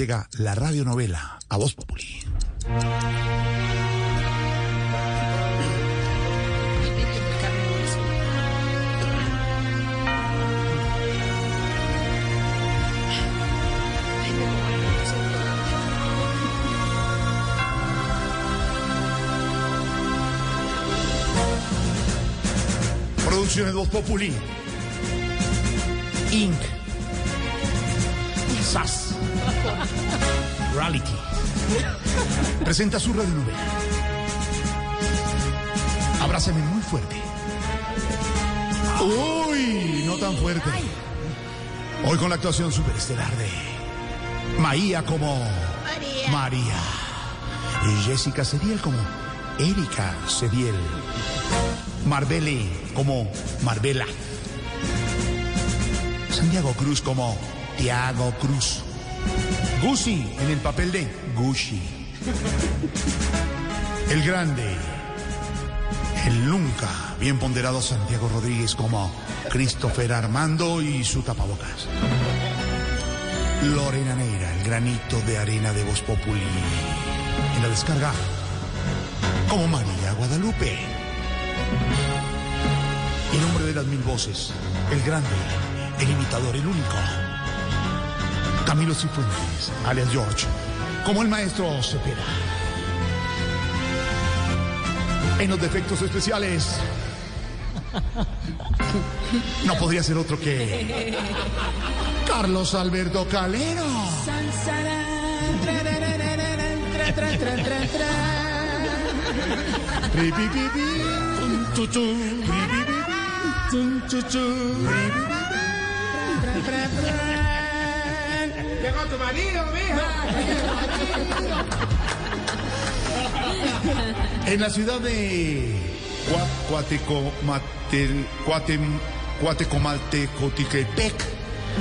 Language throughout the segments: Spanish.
llega la radionovela a Voz Populi. Producciones Voz Populi. Inc. SAS. Reality. Presenta su radionovela. Abrázame muy fuerte. Uy, no tan fuerte. Hoy con la actuación superestelar de Maía como María. Y Jessica Cediel como Erika Cediel. Marbele como Marbella. Santiago Cruz como Tiago Cruz. Gucci en el papel de Gucci. El grande, el nunca bien ponderado Santiago Rodríguez como Christopher Armando y su tapabocas. Lorena Neira, el granito de arena de Voz Populi. En la descarga, como María Guadalupe. El hombre de las mil voces, el grande, el imitador, el único. Camilo Cifuentes, alias George, como el maestro Cepeda. En los defectos especiales, no podría ser otro que Carlos Alberto Calero. Tu marido, mija. En la ciudad de Guatecomaltecotepec,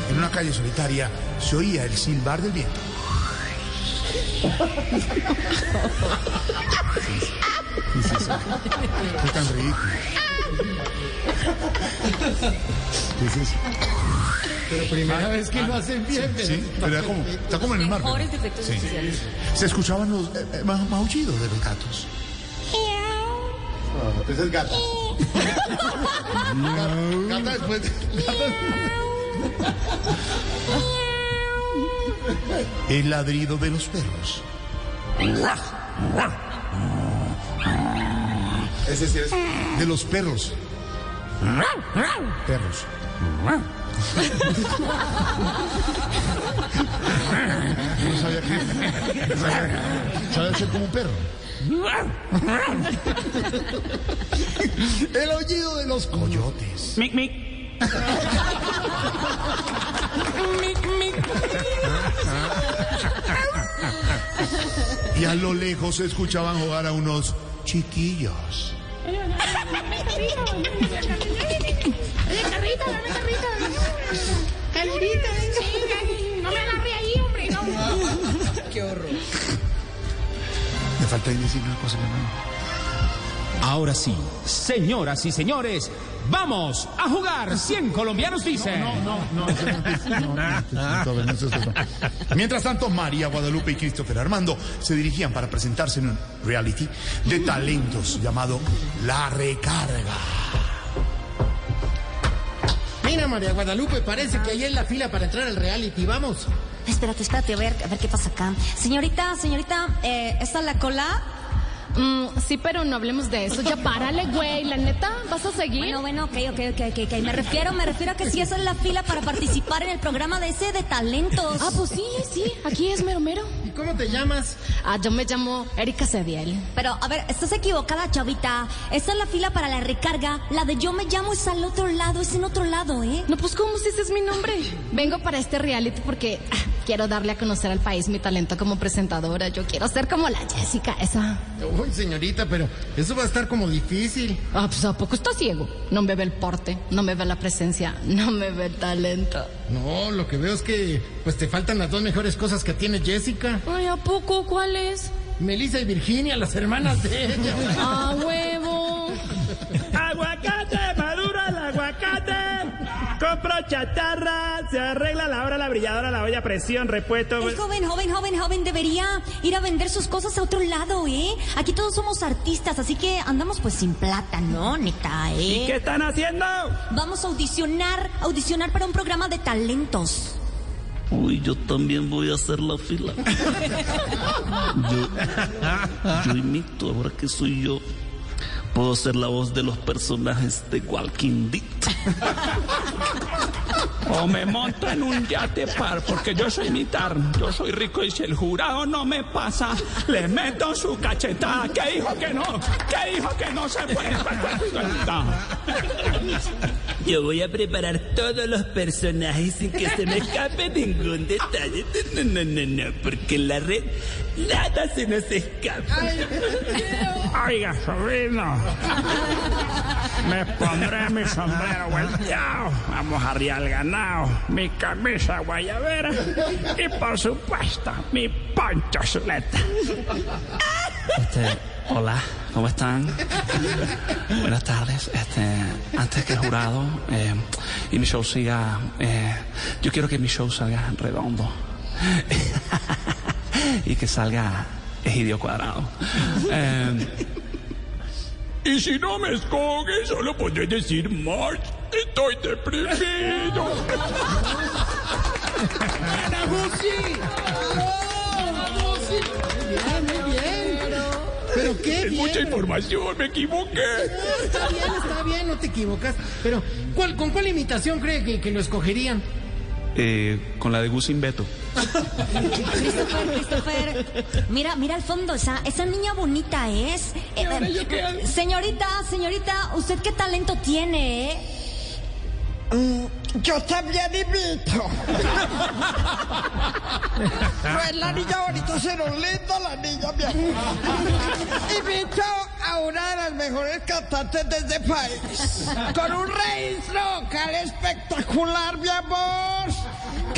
en una calle solitaria, se oía el silbar del viento. Tan ridículo. Pero primera vez que lo hacen bien. Sí, pero era como, está como en el mar. ¿verdad? Mejores defectos Sí. especiales. Se escuchaban los eh, eh, ma- maullidos de los gatos. es el gato. Gata después. gata- El ladrido de los perros. Ese sí es. De los perros. Perros. No sabía que. Sabía, ser como un perro. El aullido de los coyotes. Mic, mic. Mic, mic. Y a lo lejos se escuchaban jugar a unos chiquillos. Dame carrito. Venga. No me agarre ahí, hombre, no. Me falta decir una cosa, mi hermano. Ahora sí, señoras y señores, vamos a jugar 100 colombianos dicen. No, no, no. Mientras tanto, María Guadalupe y Christopher Armando se dirigían para presentarse en un reality de talentos llamado La Recarga. María Guadalupe, parece que ahí es la fila para entrar al reality. Vamos. Espérate, espérate, a ver, a ver qué pasa acá. Señorita, señorita, eh, ¿está la cola? Mm, sí, pero no hablemos de eso. Ya párale, güey. La neta, ¿vas a seguir? Bueno, bueno, ok, ok, ok, ok, ok. Me refiero, me refiero a que si esa es la fila para participar en el programa de ese de talentos. Ah, pues sí, sí. Aquí es mero mero. ¿Y cómo te llamas? Ah, yo me llamo Erika Cediel. Pero, a ver, estás equivocada, chavita. Esta es la fila para la recarga. La de yo me llamo es al otro lado, es en otro lado, ¿eh? No, pues, ¿cómo si ese es mi nombre? Vengo para este reality porque ah, quiero darle a conocer al país mi talento como presentadora. Yo quiero ser como la Jessica, esa. Uy, señorita, pero eso va a estar como difícil. Ah, pues, ¿a poco está ciego? No me ve el porte, no me ve la presencia, no me ve el talento. No, lo que veo es que pues te faltan las dos mejores cosas que tiene Jessica. Ay, ¿a poco? ¿Cuál es? Melissa y Virginia, las hermanas de ella. ¡Ah, huevo! Chatarra, se arregla la hora, la brilladora, la olla a presión, repuesto. El joven, joven, joven, joven debería ir a vender sus cosas a otro lado, ¿eh? Aquí todos somos artistas, así que andamos pues sin plata, ¿no, neta, eh? ¿Y qué están haciendo? Vamos a audicionar, audicionar para un programa de talentos. Uy, yo también voy a hacer la fila. Yo, yo imito, ahora que soy yo, puedo ser la voz de los personajes de Walking Dead. O me monto en un yate par, porque yo soy militar, yo soy rico y si el jurado no me pasa, le meto su cachetada. ¿Qué dijo que no? ¿Qué dijo que no se puede? Yo voy a preparar todos los personajes sin que se me escape ningún detalle. No, no, no, no, porque en la red nada se nos escapa. Oiga, sobrino, me pondré mi sombrero volteado, vamos a el ganado, mi camisa guayabera y por supuesto mi poncho zuleta. Este, hola, ¿cómo están? Buenas tardes. Este, antes que el jurado eh, y mi show siga, eh, yo quiero que mi show salga redondo y que salga egidio cuadrado. Eh, Y si no me escoge, solo podré decir más. Estoy deprimido. ¡Ana Gucci! ¡Bravo, Gucci! Bien, muy bien. Pero qué Es bien. mucha información, me equivoqué. Está bien, está bien, no te equivocas. Pero, ¿cuál, ¿con cuál imitación cree que, que lo escogerían? eh, con la de Gusin Beto. Christopher, Christopher, mira, mira al fondo, esa, esa niña bonita es. Eh, eh, señorita, señorita, ¿usted qué talento tiene, eh? Yo también imito. No es la niña bonita, sino linda la niña, mi amor. Imito a una de las mejores cantantes de este país. Con un registro vocal espectacular, mi amor.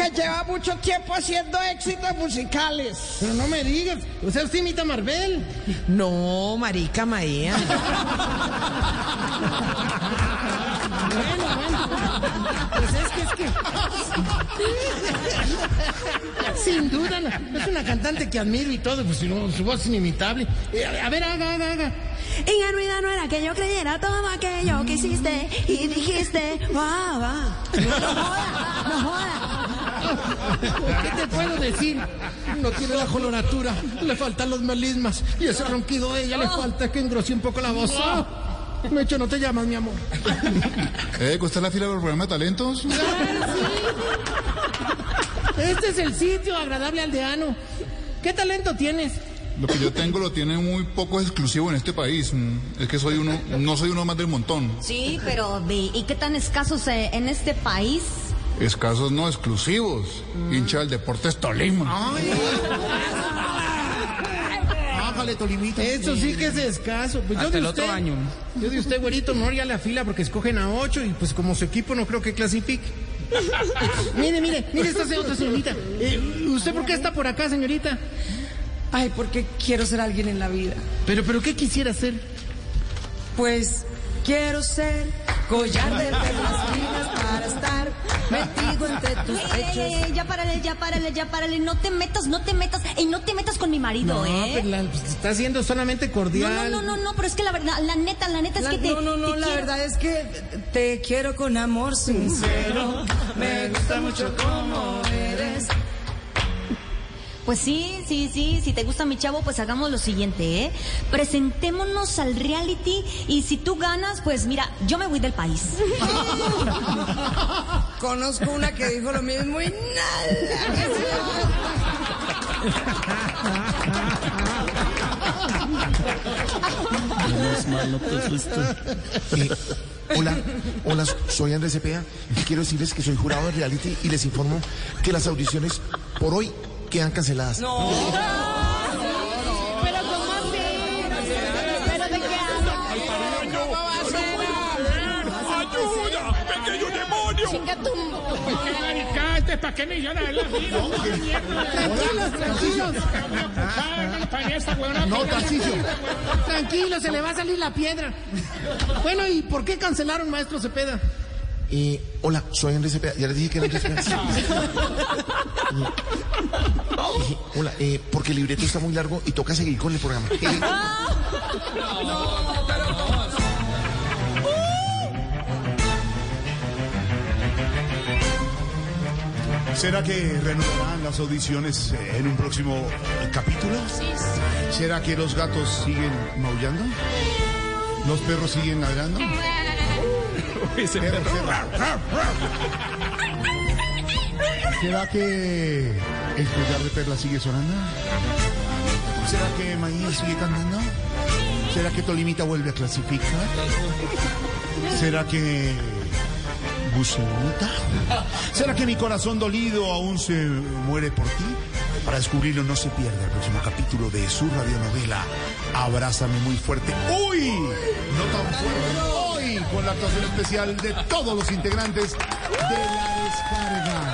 Que lleva mucho tiempo haciendo éxitos musicales. Pero no me digas. Usted imita a Marvel. No, marica María. Bueno, bueno. Pues es que es que. Sin duda, no, es una cantante que admiro y todo, pues si no, su voz es inimitable. Eh, a ver, haga, haga, haga. Ingenuidad no era que yo creyera todo aquello que hiciste y dijiste, va, va. No, no joda, no joda. ¿Qué te puedo decir? No tiene la coloratura, le faltan los melismas y ese ronquido de ella le falta que engrose un poco la voz. Oh, Mecho, no te llamas, mi amor. ¿Eh? ¿Cuesta la fila para el programa de talentos? Este es el sitio agradable aldeano. ¿Qué talento tienes? Lo que yo tengo lo tiene muy poco exclusivo en este país. Mm, Es que soy uno, no soy uno más del montón. Sí, pero ¿y qué tan escasos eh, en este país? Escasos no exclusivos. Hincha del Deportes Tolima. Bájale, Tolimita. Eso sí que es escaso. Pues yo Hasta de el usted, otro año. Yo de usted, güerito, no haría la fila porque escogen a ocho y pues como su equipo no creo que clasifique. mire, mire, mire esta otra señorita. Eh, ¿Usted por qué está por acá, señorita? Ay, porque quiero ser alguien en la vida. Pero, pero, ¿qué quisiera hacer? Pues quiero ser collar de perlas finas para estar metido entre tus Ey, ey, ey, ey, ya párale, ya párale, ya párale. No te metas, no te metas. Y no te metas con mi marido, No, ¿eh? pero la- pues, está siendo solamente No, cordial. no, no, no, no, pero es que la verdad, la neta, la neta es La- que te. no, no, no, la quiero. verdad es que te quiero con amor sincero. Me gusta mucho cómo eres. Pues sí, sí, sí, si te gusta mi chavo, pues hagamos lo siguiente, ¿eh? Presentémonos al reality y si tú ganas, pues mira, yo me voy del país. Conozco una que dijo lo mismo y nada. Eh, hola, hola, soy Andrés Cepeda y quiero decirles que soy jurado de reality y les informo que las audiciones por hoy quedan canceladas. Pero ¿cómo así? ¿Pero de qué hablas? ¡Ayuda! ¡Pequeño demonio! Chinga tu... ¿Este para qué me iban a dar la vida? Tranquilos, tranquilos. No. Tranquilo, se le va a salir la piedra. Bueno, ¿y por qué cancelaron, maestro Cepeda? Eh, hola, soy Andrés Cepeda. Ya les dije que era Andrés Cepeda. Eh, dije, hola, eh, porque el libreto está muy largo y toca seguir con el programa. Eh, ¿Será que reanudarán las audiciones en un próximo eh, capítulo? ¿Será que los gatos siguen maullando? ¿Los perros siguen ladrando? ¿Será que el collar de perla sigue sonando? ¿Será que Maíz sigue cantando? ¿Será que Tolimita vuelve a clasificar? ¿Será que Gusenita? ¿Será que mi corazón dolido aún se muere por ti? Para descubrirlo no se pierda el próximo capítulo de su radionovela Abrázame muy fuerte. ¡Uy! No tan fuerte. Con la actuación especial de todos los integrantes de la descarga.